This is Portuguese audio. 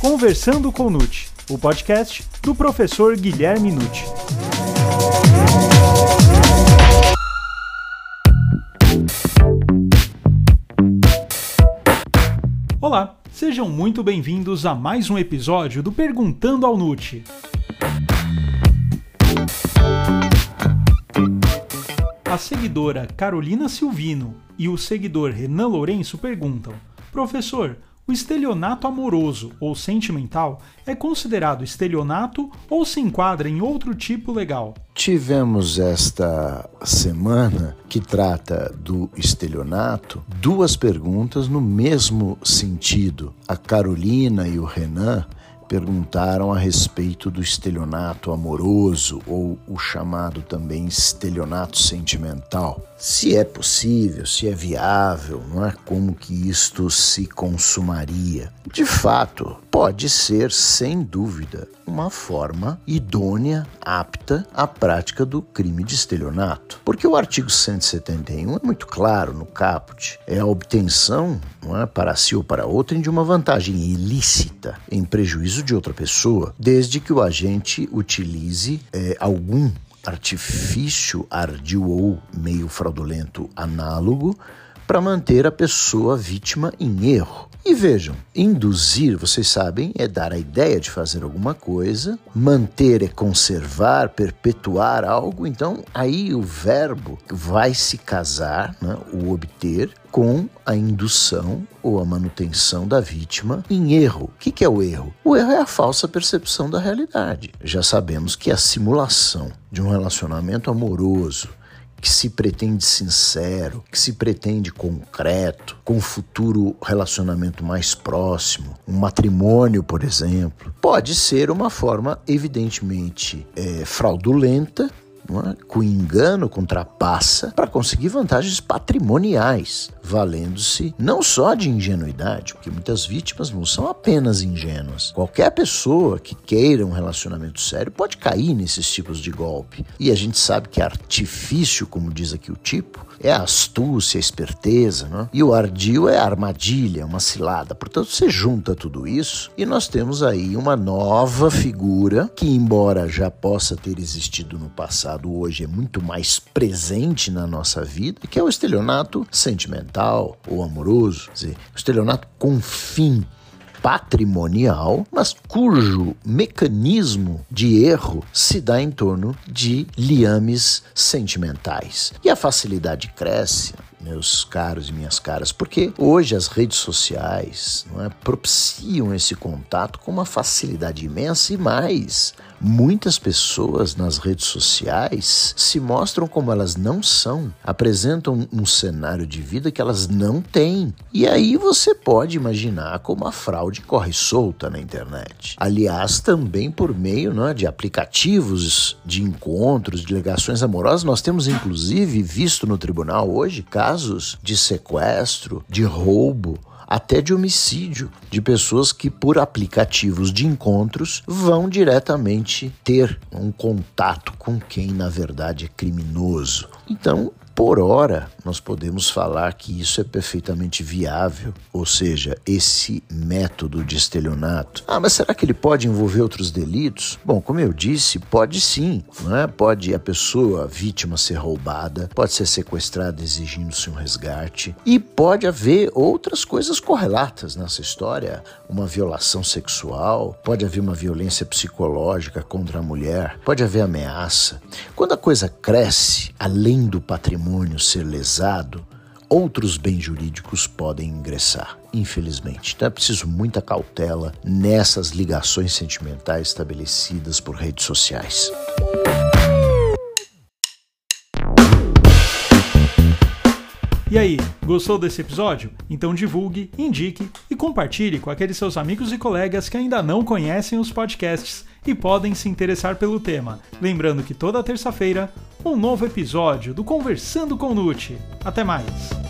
Conversando com Nute, o podcast do professor Guilherme Nute. Olá, sejam muito bem-vindos a mais um episódio do Perguntando ao Nute. A seguidora Carolina Silvino e o seguidor Renan Lourenço perguntam: Professor, o estelionato amoroso ou sentimental é considerado estelionato ou se enquadra em outro tipo legal? Tivemos esta semana que trata do estelionato duas perguntas no mesmo sentido. A Carolina e o Renan perguntaram a respeito do estelionato amoroso ou o chamado também estelionato sentimental. Se é possível, se é viável, não é como que isto se consumaria. De fato, pode ser sem dúvida uma forma idônea, apta à prática do crime de estelionato. Porque o artigo 171 é muito claro no caput. É a obtenção, é, para si ou para outrem, de uma vantagem ilícita em prejuízo de outra pessoa, desde que o agente utilize é, algum artifício ardil ou meio fraudulento análogo para manter a pessoa vítima em erro. E vejam, induzir, vocês sabem, é dar a ideia de fazer alguma coisa, manter é conservar, perpetuar algo, então aí o verbo vai se casar, né, o obter, com a indução ou a manutenção da vítima em erro. O que é o erro? O erro é a falsa percepção da realidade. Já sabemos que a simulação de um relacionamento amoroso que se pretende sincero, que se pretende concreto, com um futuro relacionamento mais próximo, um matrimônio, por exemplo, pode ser uma forma evidentemente é, fraudulenta é? com engano, com trapaça, para conseguir vantagens patrimoniais, valendo-se não só de ingenuidade, porque muitas vítimas não são apenas ingênuas. Qualquer pessoa que queira um relacionamento sério pode cair nesses tipos de golpe. E a gente sabe que artifício, como diz aqui o tipo, é a astúcia, a esperteza, né? e o ardil é a armadilha, uma cilada. Portanto, você junta tudo isso e nós temos aí uma nova figura que, embora já possa ter existido no passado, hoje é muito mais presente na nossa vida, que é o estelionato sentimental ou amoroso, quer dizer, o estelionato com fim patrimonial, mas cujo mecanismo de erro se dá em torno de liames sentimentais. E a facilidade cresce meus caros e minhas caras, porque hoje as redes sociais não é, propiciam esse contato com uma facilidade imensa e mais. Muitas pessoas nas redes sociais se mostram como elas não são, apresentam um cenário de vida que elas não têm. E aí você pode imaginar como a fraude corre solta na internet. Aliás, também por meio não é, de aplicativos de encontros, de ligações amorosas, nós temos inclusive visto no tribunal hoje casos de sequestro, de roubo até de homicídio, de pessoas que, por aplicativos de encontros, vão diretamente ter um contato com quem, na verdade, é criminoso. Então, por hora, nós podemos falar que isso é perfeitamente viável, ou seja, esse método de estelionato. Ah, mas será que ele pode envolver outros delitos? Bom, como eu disse, pode sim, não é? Pode a pessoa, a vítima, ser roubada, pode ser sequestrada exigindo-se um resgate, e pode haver outras coisas correlatas nessa história, uma violação sexual, pode haver uma violência psicológica contra a mulher, pode haver ameaça. Quando a coisa cresce além do patrimônio, patrimônio ser lesado, outros bens jurídicos podem ingressar, infelizmente. Então é preciso muita cautela nessas ligações sentimentais estabelecidas por redes sociais. E aí, gostou desse episódio? Então divulgue, indique e compartilhe com aqueles seus amigos e colegas que ainda não conhecem os podcasts e podem se interessar pelo tema. Lembrando que toda terça-feira um novo episódio do Conversando com Nute. Até mais!